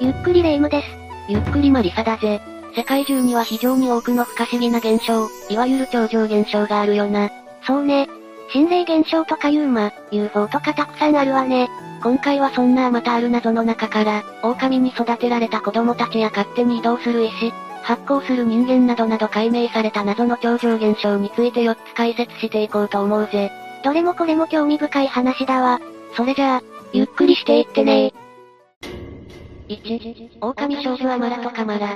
ゆっくりレ夢ムです。ゆっくりマリサだぜ。世界中には非常に多くの不可思議な現象、いわゆる超常現象があるよな。そうね。心霊現象とか UMA、UFO とかたくさんあるわね。今回はそんなあまたある謎の中から、狼に育てられた子供たちや勝手に移動する石、発光する人間などなど解明された謎の超常現象について4つ解説していこうと思うぜ。どれもこれも興味深い話だわ。それじゃあ、ゆっくりしていってね1、狼少女アマラとカマラ。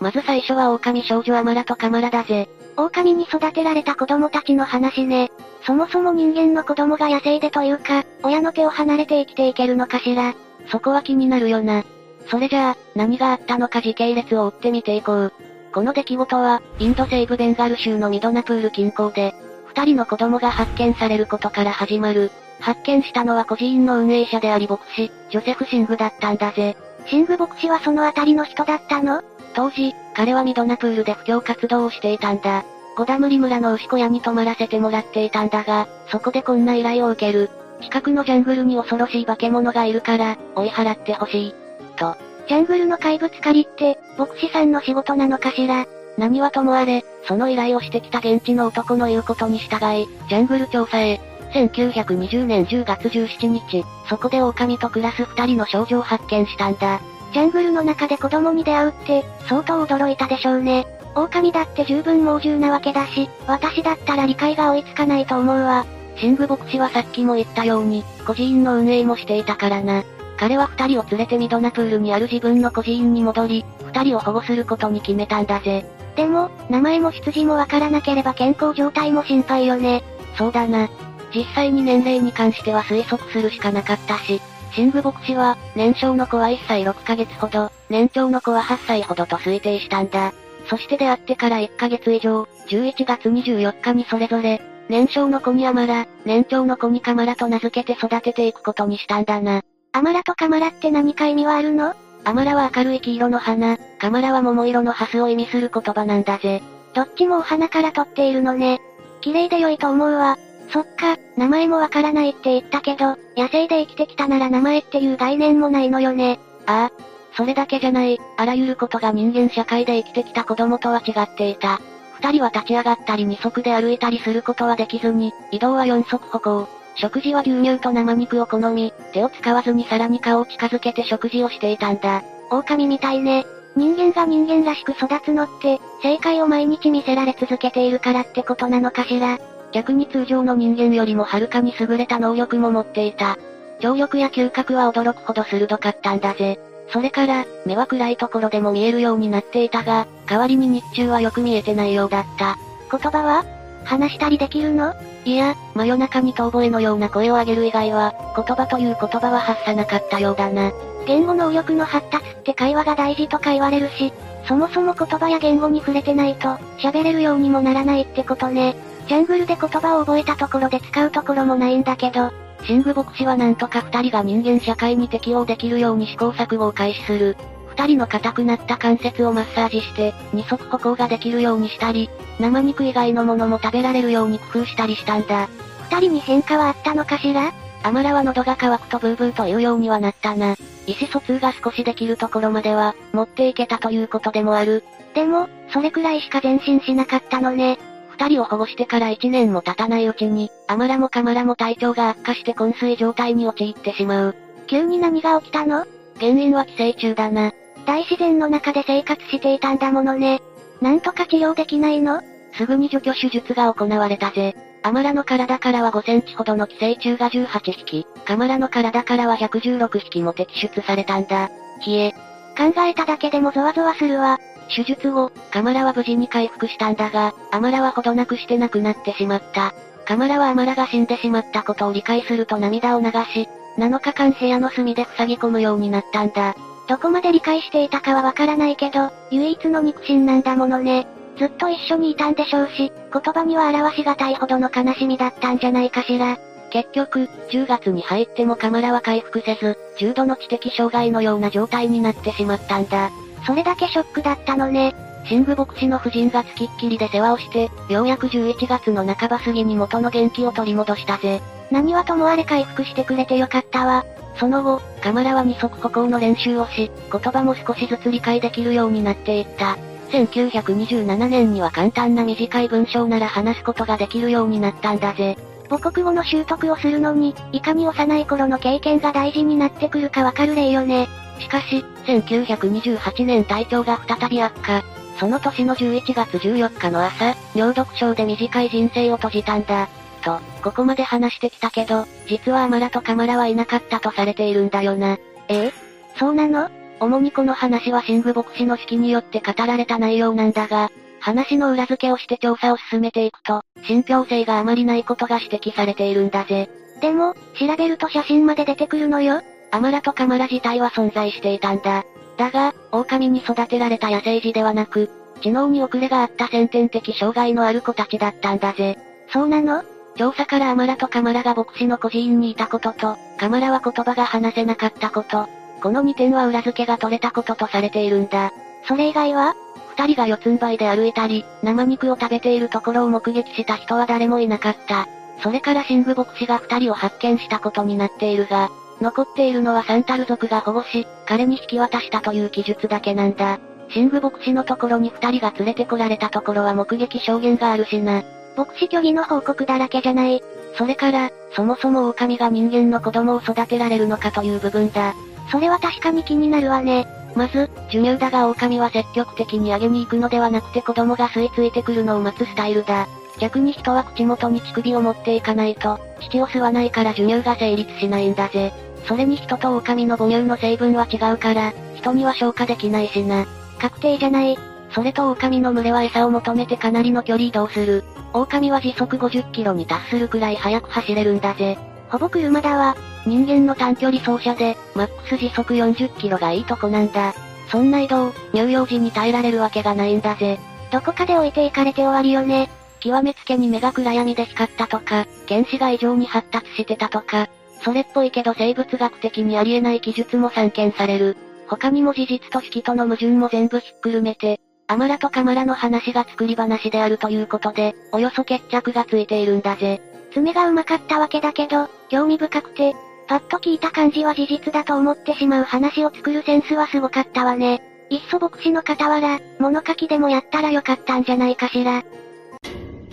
まず最初は狼少女アマラとカマラだぜ。狼に育てられた子供たちの話ね。そもそも人間の子供が野生でというか、親の手を離れて生きていけるのかしら。そこは気になるよな。それじゃあ、何があったのか時系列を追ってみていこう。この出来事は、インド西部ベンガル州のミドナプール近郊で、二人の子供が発見されることから始まる。発見したのは孤児院の運営者であり牧師、ジョセフ・シングだったんだぜ。シング牧師はそのあたりの人だったの？当時、彼はミドナプールで布教活動をしていたんだ。ゴダムリ村の牛小屋に泊まらせてもらっていたんだが、そこでこんな依頼を受ける。近くのジャングルに恐ろしい化け物がいるから、追い払ってほしい。と。ジャングルの怪物狩りって、牧師さんの仕事なのかしら？何はともあれ、その依頼をしてきた現地の男の言うことに従い、ジャングル調査へ。1920年10月17日、そこで狼と暮らす二人の少女を発見したんだ。ジャングルの中で子供に出会うって、相当驚いたでしょうね。狼だって十分猛獣なわけだし、私だったら理解が追いつかないと思うわ。シング牧師はさっきも言ったように、孤児院の運営もしていたからな。彼は二人を連れてミドナプールにある自分の孤児院に戻り、二人を保護することに決めたんだぜ。でも、名前も出自もわからなければ健康状態も心配よね。そうだな。実際に年齢に関しては推測するしかなかったし、シング牧師は、年少の子は1歳6ヶ月ほど、年長の子は8歳ほどと推定したんだ。そして出会ってから1ヶ月以上、11月24日にそれぞれ、年少の子にアマラ、年長の子にカマラと名付けて育てていくことにしたんだな。アマラとカマラって何か意味はあるの？アマラは明るい黄色の花、カマラは桃色のハスを意味する言葉なんだぜ。どっちもお花から取っているのね。綺麗で良いと思うわ。そっか、名前もわからないって言ったけど、野生で生きてきたなら名前っていう概念もないのよね。ああ、それだけじゃない、あらゆることが人間社会で生きてきた子供とは違っていた。二人は立ち上がったり二足で歩いたりすることはできずに、移動は四足歩行。食事は牛乳と生肉を好み、手を使わずにさらに顔を近づけて食事をしていたんだ。狼みたいね。人間が人間らしく育つのって、正解を毎日見せられ続けているからってことなのかしら。逆に通常の人間よりもはるかに優れた能力も持っていた。聴力や嗅覚は驚くほど鋭かったんだぜ。それから、目は暗いところでも見えるようになっていたが、代わりに日中はよく見えてないようだった。言葉は？話したりできるの？いや、真夜中に遠吠えのような声を上げる以外は、言葉という言葉は発さなかったようだな。言語能力の発達って会話が大事とか言われるし、そもそも言葉や言語に触れてないと、喋れるようにもならないってことね。ジャングルで言葉を覚えたところで使うところもないんだけど、シング牧師はなんとか二人が人間社会に適応できるように試行錯誤を開始する。二人の硬くなった関節をマッサージして、二足歩行ができるようにしたり、生肉以外のものも食べられるように工夫したりしたんだ。二人に変化はあったのかしら？アマラは喉が渇くとブーブーというようにはなったな。意思疎通が少しできるところまでは、持っていけたということでもある。でも、それくらいしか前進しなかったのね。二人を保護してから一年も経たないうちに、アマラもカマラも体調が悪化して昏睡状態に陥ってしまう。急に何が起きたの？原因は寄生虫だな。大自然の中で生活していたんだものね。なんとか治療できないの？すぐに除去手術が行われたぜ。アマラの体からは5センチほどの寄生虫が18匹、カマラの体からは116匹も摘出されたんだ。冷え。考えただけでもゾワゾワするわ。手術後、カマラは無事に回復したんだが、アマラはほどなくして亡くなってしまった。カマラはアマラが死んでしまったことを理解すると涙を流し、7日間部屋の隅で塞ぎ込むようになったんだ。どこまで理解していたかはわからないけど、唯一の肉親なんだものね。ずっと一緒にいたんでしょうし、言葉には表しがたいほどの悲しみだったんじゃないかしら。結局、10月に入ってもカマラは回復せず、重度の知的障害のような状態になってしまったんだ。それだけショックだったのね。シング牧師の夫人がつきっきりで世話をして、ようやく11月の半ば過ぎに元の元気を取り戻したぜ。何はともあれ回復してくれてよかったわ。その後、カマラは二足歩行の練習をし、言葉も少しずつ理解できるようになっていった。1927年には簡単な短い文章なら話すことができるようになったんだぜ。母国語の習得をするのに、いかに幼い頃の経験が大事になってくるかわかる例よね。しかし、1928年体調が再び悪化。その年の11月14日の朝、尿毒症で短い人生を閉じたんだ。と、ここまで話してきたけど、実はアマラとカマラはいなかったとされているんだよな。え？そうなの？主にこの話は神武牧師の指揮によって語られた内容なんだが、話の裏付けをして調査を進めていくと、信憑性があまりないことが指摘されているんだぜ。でも、調べると写真まで出てくるのよ。アマラとカマラ自体は存在していたんだ。だが、狼に育てられた野生児ではなく、知能に遅れがあった先天的障害のある子たちだったんだぜ。そうなの？調査からアマラとカマラが牧師の孤児院にいたことと、カマラは言葉が話せなかったこと、この2点は裏付けが取れたこととされているんだ。それ以外は二人が四つん這いで歩いたり、生肉を食べているところを目撃した人は誰もいなかった。それからシング牧師が二人を発見したことになっているが、残っているのはサンタル族が保護し、彼に引き渡したという記述だけなんだ。シング牧師のところに二人が連れてこられたところは目撃証言があるしな。牧師虚偽の報告だらけじゃない。それから、そもそも狼が人間の子供を育てられるのかという部分だ。それは確かに気になるわね。まず、授乳だが狼は積極的にあげに行くのではなくて子供が吸い付いてくるのを待つスタイルだ。逆に人は口元に乳首を持っていかないと、乳を吸わないから授乳が成立しないんだぜ。それに人と狼の母乳の成分は違うから、人には消化できないしな。確定じゃない。それと狼の群れは餌を求めてかなりの距離移動する。狼は時速50キロに達するくらい速く走れるんだぜ。ほぼ車だわ。人間の短距離走者で、マックス時速40キロがいいとこなんだ。そんな移動、乳幼児に耐えられるわけがないんだぜ。どこかで置いていかれて終わりよね。極めつけに目が暗闇で光ったとか、原子が異常に発達してたとか、それっぽいけど生物学的にありえない記述も散見される。他にも事実と式との矛盾も全部ひっくるめて、アマラとカマラの話が作り話であるということで、およそ決着がついているんだぜ。爪がうまかったわけだけど、興味深くて、パッと聞いた感じは事実だと思ってしまう話を作るセンスはすごかったわね。いっそ牧師の傍ら、物書きでもやったらよかったんじゃないかしら。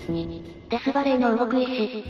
2、デスバレーの動く石。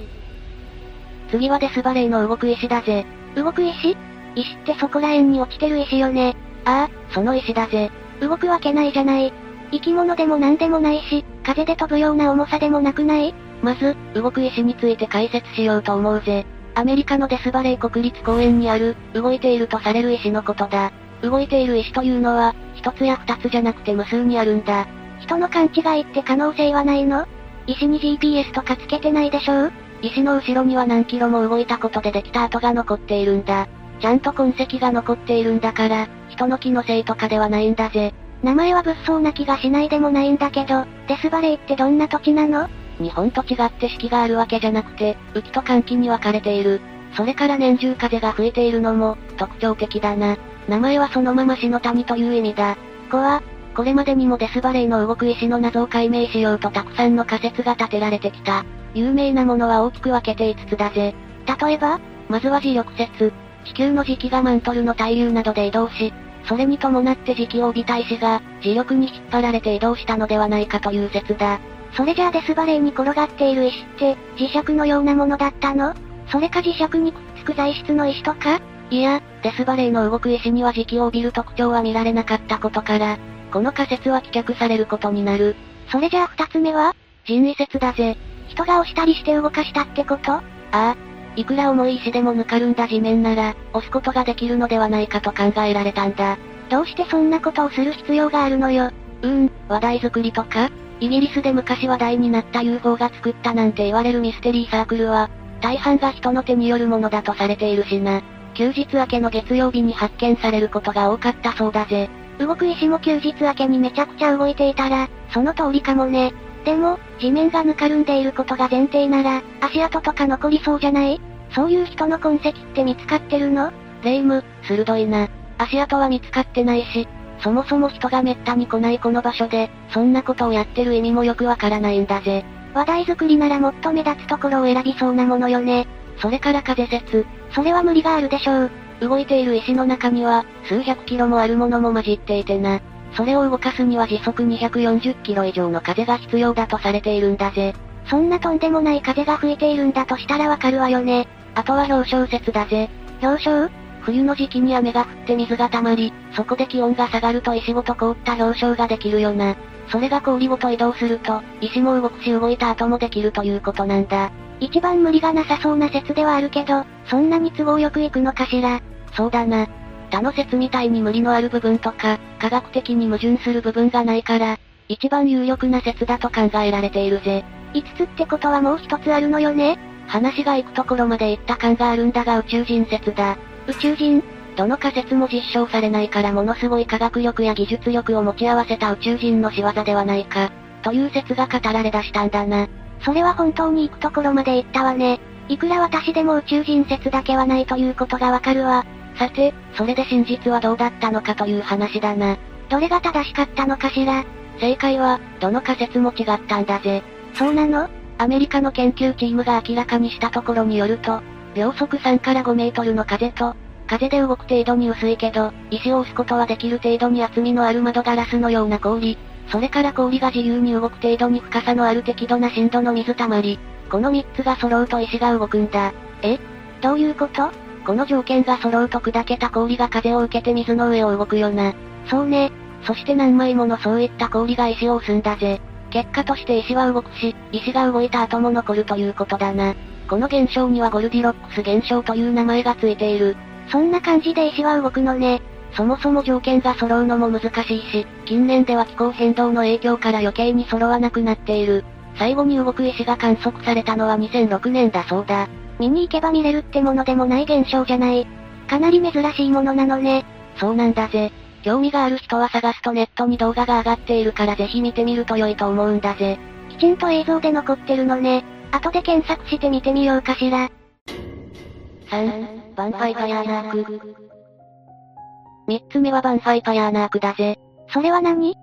次はデスバレーの動く石だぜ。動く石？石ってそこら辺に落ちてる石よね。ああ、その石だぜ。動くわけないじゃない。生き物でも何でもないし、風で飛ぶような重さでもなくない？まず、動く石について解説しようと思うぜ。アメリカのデスバレー国立公園にある、動いているとされる石のことだ。動いている石というのは、一つや二つじゃなくて無数にあるんだ。人の勘違いって可能性はないの？石に GPS とかつけてないでしょう？石の後ろには何キロも動いたことでできた跡が残っているんだ。ちゃんと痕跡が残っているんだから、人の気のせいとかではないんだぜ。名前は物騒な気がしないでもないんだけど、デスバレーってどんな土地なの？日本と違って四季があるわけじゃなくて、雨季と寒季に分かれている。それから年中風が吹いているのも、特徴的だな。名前はそのまま死の谷という意味だ。こは、これまでにもデスバレーの動く石の謎を解明しようとたくさんの仮説が立てられてきた。有名なものは大きく分けて5つだぜ。例えばまずは磁力説。地球の磁気がマントルの対流などで移動し、それに伴って磁気を帯びた石が、磁力に引っ張られて移動したのではないかという説だ。それじゃあデスバレーに転がっている石って、磁石のようなものだったの？それか磁石にくっつく材質の石とか？いや、デスバレーの動く石には磁気を帯びる特徴は見られなかったことから、この仮説は棄却されることになる。それじゃあ二つ目は？人為説だぜ。人が押したりして動かしたってこと？ああ、いくら重い石でもぬかるんだ地面なら、押すことができるのではないかと考えられたんだ。どうしてそんなことをする必要があるのよ？うーん、話題作りとか？イギリスで昔話題になった UFO が作ったなんて言われるミステリーサークルは、大半が人の手によるものだとされているしな。休日明けの月曜日に発見されることが多かったそうだぜ。動く石も休日明けにめちゃくちゃ動いていたら、その通りかもね。でも、地面がぬかるんでいることが前提なら、足跡とか残りそうじゃない？そういう人の痕跡って見つかってるの？レイム、鋭いな。足跡は見つかってないし、そもそも人が滅多に来ないこの場所で、そんなことをやってる意味もよくわからないんだぜ。話題作りならもっと目立つところを選びそうなものよね。それから風説。それは無理があるでしょう。動いている石の中には、数百キロもあるものも混じっていてな。それを動かすには時速240キロ以上の風が必要だとされているんだぜ。そんなとんでもない風が吹いているんだとしたらわかるわよね。あとは氷晶説だぜ。氷晶冬の時期に雨が降って水が溜まり、そこで気温が下がると石ごと凍った氷晶ができるよな。それが氷ごと移動すると、石も動くし動いた後もできるということなんだ。一番無理がなさそうな説ではあるけど、そんなに都合よくいくのかしら。そうだな。他の説みたいに無理のある部分とか、科学的に矛盾する部分がないから、一番有力な説だと考えられているぜ。5つってことはもう1つあるのよね？話が行くところまで行った感があるんだが宇宙人説だ。宇宙人どの仮説も実証されないからものすごい科学力や技術力を持ち合わせた宇宙人の仕業ではないか、という説が語られ出したんだな。それは本当に行くところまで行ったわね。いくら私でも宇宙人説だけはないということがわかるわ。さて、それで真実はどうだったのかという話だな。どれが正しかったのかしら？正解は、どの仮説も違ったんだぜ。そうなの？アメリカの研究チームが明らかにしたところによると、秒速3から5メートルの風と、風で動く程度に薄いけど、石を押すことはできる程度に厚みのある窓ガラスのような氷、それから氷が自由に動く程度に深さのある適度な深度の水たまり、この3つが揃うと石が動くんだ。え？どういうこと？この条件が揃うと砕けた氷が風を受けて水の上を動くよな。そうね。そして何枚ものそういった氷が石を押すんだぜ。結果として石は動くし、石が動いた後も残るということだな。この現象にはゴルディロックス現象という名前がついている。そんな感じで石は動くのね。そもそも条件が揃うのも難しいし、近年では気候変動の影響から余計に揃わなくなっている。最後に動く石が観測されたのは2006年だそうだ。見に行けば見れるってものでもない現象じゃない。かなり珍しいものなのね。そうなんだぜ。興味がある人は探すとネットに動画が上がっているからぜひ見てみると良いと思うんだぜ。きちんと映像で残ってるのね。後で検索してみてみようかしら。3、バンファイパヤーナーク。3つ目はバンファイパヤーナークだぜ。それは何？っ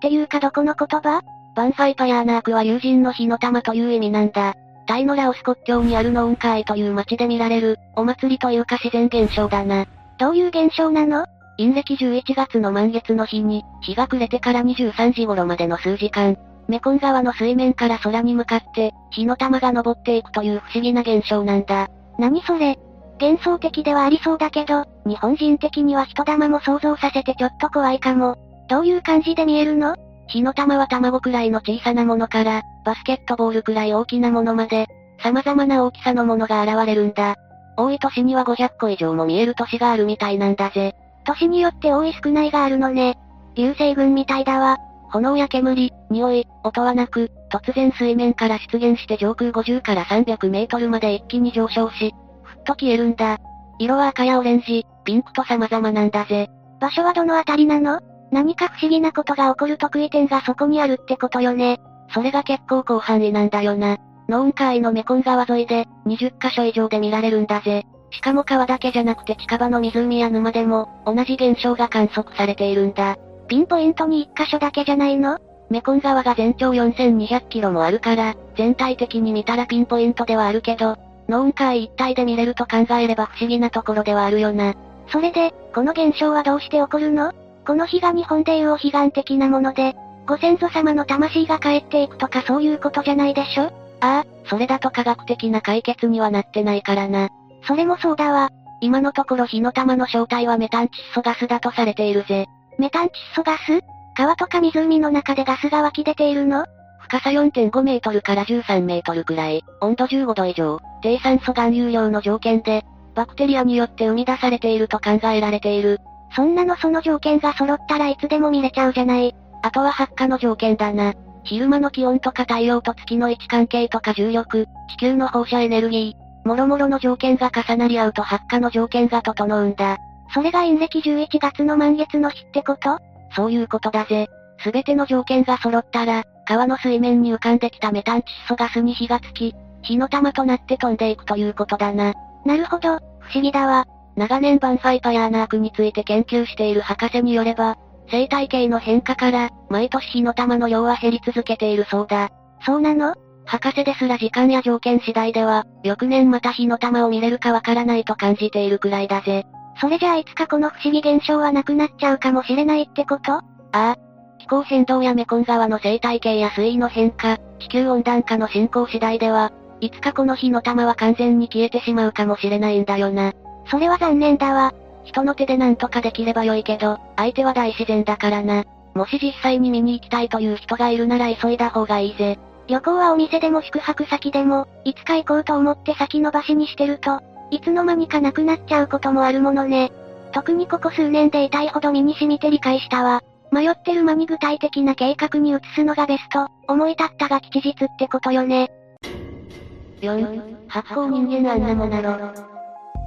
ていうかどこの言葉？バンファイパヤーナークは友人の火の玉という意味なんだ。タイのラオス国境にあるノーンカイという町で見られる、お祭りというか自然現象だな。どういう現象なの？陰暦11月の満月の日に、日が暮れてから23時頃までの数時間、メコン川の水面から空に向かって、火の玉が昇っていくという不思議な現象なんだ。何それ？幻想的ではありそうだけど、日本人的には人玉も想像させてちょっと怖いかも。どういう感じで見えるの？火の玉は卵くらいの小さなものから、バスケットボールくらい大きなものまで、様々な大きさのものが現れるんだ。多い年には500個以上も見える年があるみたいなんだぜ。年によって多い少ないがあるのね。流星群みたいだわ。炎や煙、匂い、音はなく、突然水面から出現して上空50から300メートルまで一気に上昇し、と消えるんだ。色は赤やオレンジ、ピンクと様々なんだぜ。場所はどのあたりなの？何か不思議なことが起こる得意点がそこにあるってことよね。それが結構広範囲なんだよな。ノーン海のメコン川沿いで、20カ所以上で見られるんだぜ。しかも川だけじゃなくて近場の湖や沼でも、同じ現象が観測されているんだ。ピンポイントに1カ所だけじゃないの？メコン川が全長4200キロもあるから、全体的に見たらピンポイントではあるけど、ノーン海一帯で見れると考えれば不思議なところではあるよな。それで、この現象はどうして起こるの？この日が日本でいうお彼岸的なもので、ご先祖様の魂が帰っていくとかそういうことじゃないでしょ？ああ、それだと科学的な解決にはなってないからな。それもそうだわ。今のところ火の玉の正体はメタン窒素ガスだとされているぜ。メタン窒素ガス？川とか湖の中でガスが湧き出ているの？深さ4.5メートルから13メートルくらい、温度15度以上、低酸素含有量の条件で、バクテリアによって生み出されていると考えられている。そんなのその条件が揃ったらいつでも見れちゃうじゃない。あとは発火の条件だな。昼間の気温とか太陽と月の位置関係とか重力、地球の放射エネルギー、もろもろの条件が重なり合うと発火の条件が整うんだ。それが陰暦11月の満月の日ってこと？そういうことだぜ。すべての条件が揃ったら、川の水面に浮かんできたメタン窒素ガスに火がつき、火の玉となって飛んでいくということだな。なるほど、不思議だわ。長年バンファイパヤーナークについて研究している博士によれば、生態系の変化から、毎年火の玉の量は減り続けているそうだ。そうなの？博士ですら時間や条件次第では、翌年また火の玉を見れるかわからないと感じているくらいだぜ。それじゃあいつかこの不思議現象はなくなっちゃうかもしれないってこと？ああ。気候変動やメコン川の生態系や水位の変化、地球温暖化の進行次第では、いつかこの火の玉は完全に消えてしまうかもしれないんだよな。それは残念だわ。人の手で何とかできればよいけど、相手は大自然だからな。もし実際に見に行きたいという人がいるなら急いだ方がいいぜ。旅行はお店でも宿泊先でも、いつか行こうと思って先延ばしにしてると、いつの間にかなくなっちゃうこともあるものね。特にここ数年で痛いほど身に染みて理解したわ。迷ってる間に具体的な計画に移すのがベスト、思い立ったが吉日ってことよね。4、発光人間アンナモナロ。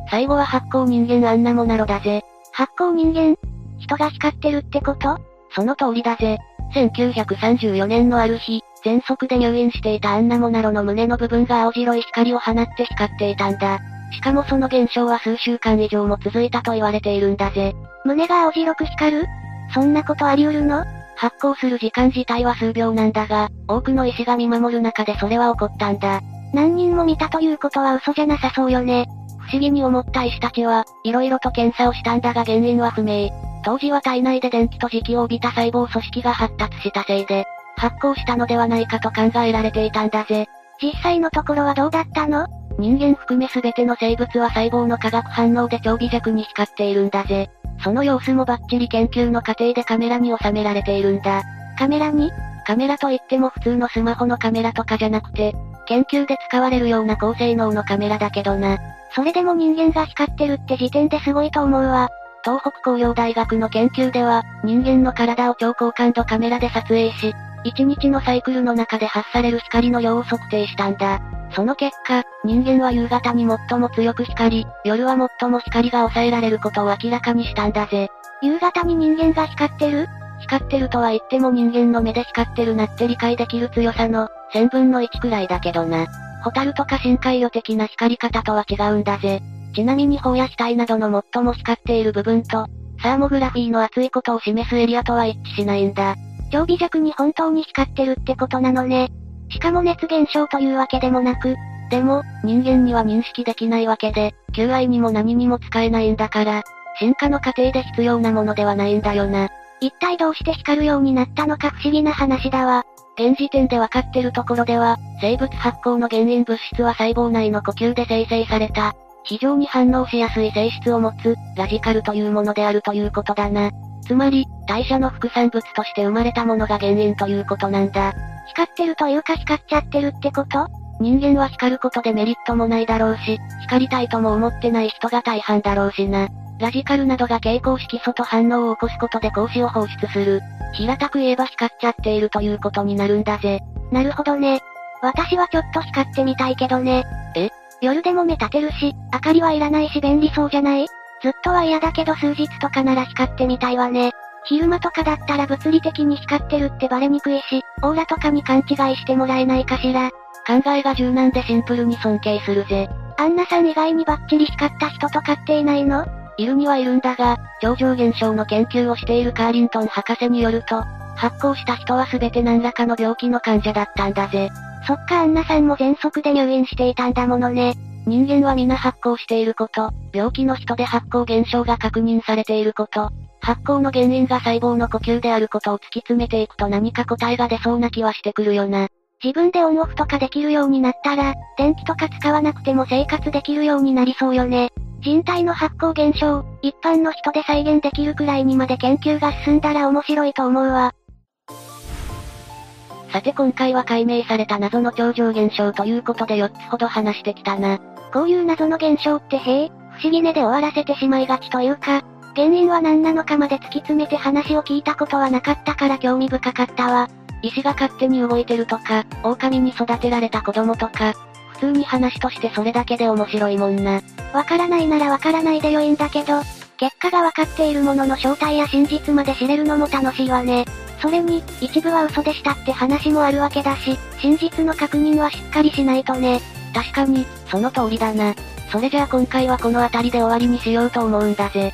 最後は発光人間アンナモナロだぜ。発光人間？人が光ってるってこと？その通りだぜ。1934年のある日、喘息で入院していたアンナモナロの胸の部分が青白い光を放って光っていたんだ。しかもその現象は数週間以上も続いたと言われているんだぜ。胸が青白く光る？そんなことあり得るの？発光する時間自体は数秒なんだが、多くの医師が見守る中でそれは起こったんだ。何人も見たということは嘘じゃなさそうよね。不思議に思った医師たちは、色々と検査をしたんだが原因は不明。当時は体内で電気と磁気を帯びた細胞組織が発達したせいで、発光したのではないかと考えられていたんだぜ。実際のところはどうだったの？人間含め全ての生物は細胞の化学反応で超微弱に光っているんだぜ。その様子もバッチリ研究の過程でカメラに収められているんだ。カメラに？カメラといっても普通のスマホのカメラとかじゃなくて、研究で使われるような高性能のカメラだけどな。それでも人間が光ってるって時点ですごいと思うわ。東北工業大学の研究では、人間の体を超高感度カメラで撮影し、1日のサイクルの中で発される光の量を測定したんだ。その結果、人間は夕方に最も強く光り、夜は最も光が抑えられることを明らかにしたんだぜ。夕方に人間が光ってる？光ってるとは言っても人間の目で光ってるなって理解できる強さの、1000分の1くらいだけどな。ホタルとか深海魚的な光り方とは違うんだぜ。ちなみに頬や額などの最も光っている部分と、サーモグラフィーの厚いことを示すエリアとは一致しないんだ。超微弱に本当に光ってるってことなのね。しかも熱現象というわけでもなく、でも、人間には認識できないわけで、求愛にも何にも使えないんだから、進化の過程で必要なものではないんだよな。一体どうして光るようになったのか不思議な話だわ。現時点で分かってるところでは、生物発光の原因物質は細胞内の呼吸で生成された、非常に反応しやすい性質を持つ、ラジカルというものであるということだな。つまり、代謝の副産物として生まれたものが原因ということなんだ。光ってるというか光っちゃってるってこと？人間は光ることでメリットもないだろうし、光りたいとも思ってない人が大半だろうしな。ラジカルなどが蛍光色素と反応を起こすことで光子を放出する。平たく言えば光っちゃっているということになるんだぜ。なるほどね。私はちょっと光ってみたいけどね。え？夜でも目立てるし、明かりはいらないし便利そうじゃない？ずっとは嫌だけど数日とかなら光ってみたいわね。昼間とかだったら物理的に光ってるってバレにくいし、オーラとかに勘違いしてもらえないかしら。考えが柔軟でシンプルに尊敬するぜ。アンナさん以外にバッチリ光った人とかっていないの？いるにはいるんだが、超常現象の研究をしているカーリントン博士によると、発光した人は全て何らかの病気の患者だったんだぜ。そっかアンナさんも喘息で入院していたんだものね。人間は皆発光していること、病気の人で発光現象が確認されていること、発光の原因が細胞の呼吸であることを突き詰めていくと何か答えが出そうな気はしてくるよな。自分でオンオフとかできるようになったら、電気とか使わなくても生活できるようになりそうよね。人体の発光現象、一般の人で再現できるくらいにまで研究が進んだら面白いと思うわ。さて今回は解明された謎の超常現象ということで4つほど話してきたな。こういう謎の現象ってへえ、不思議ねで終わらせてしまいがちというか、原因は何なのかまで突き詰めて話を聞いたことはなかったから興味深かったわ。石が勝手に動いてるとか、狼に育てられた子供とか、普通に話としてそれだけで面白いもんな。わからないならわからないで良いんだけど、結果がわかっているものの正体や真実まで知れるのも楽しいわね。それに、一部は嘘でしたって話もあるわけだし、真実の確認はしっかりしないとね。確かに、その通りだな。それじゃあ今回はこの辺りで終わりにしようと思うんだぜ。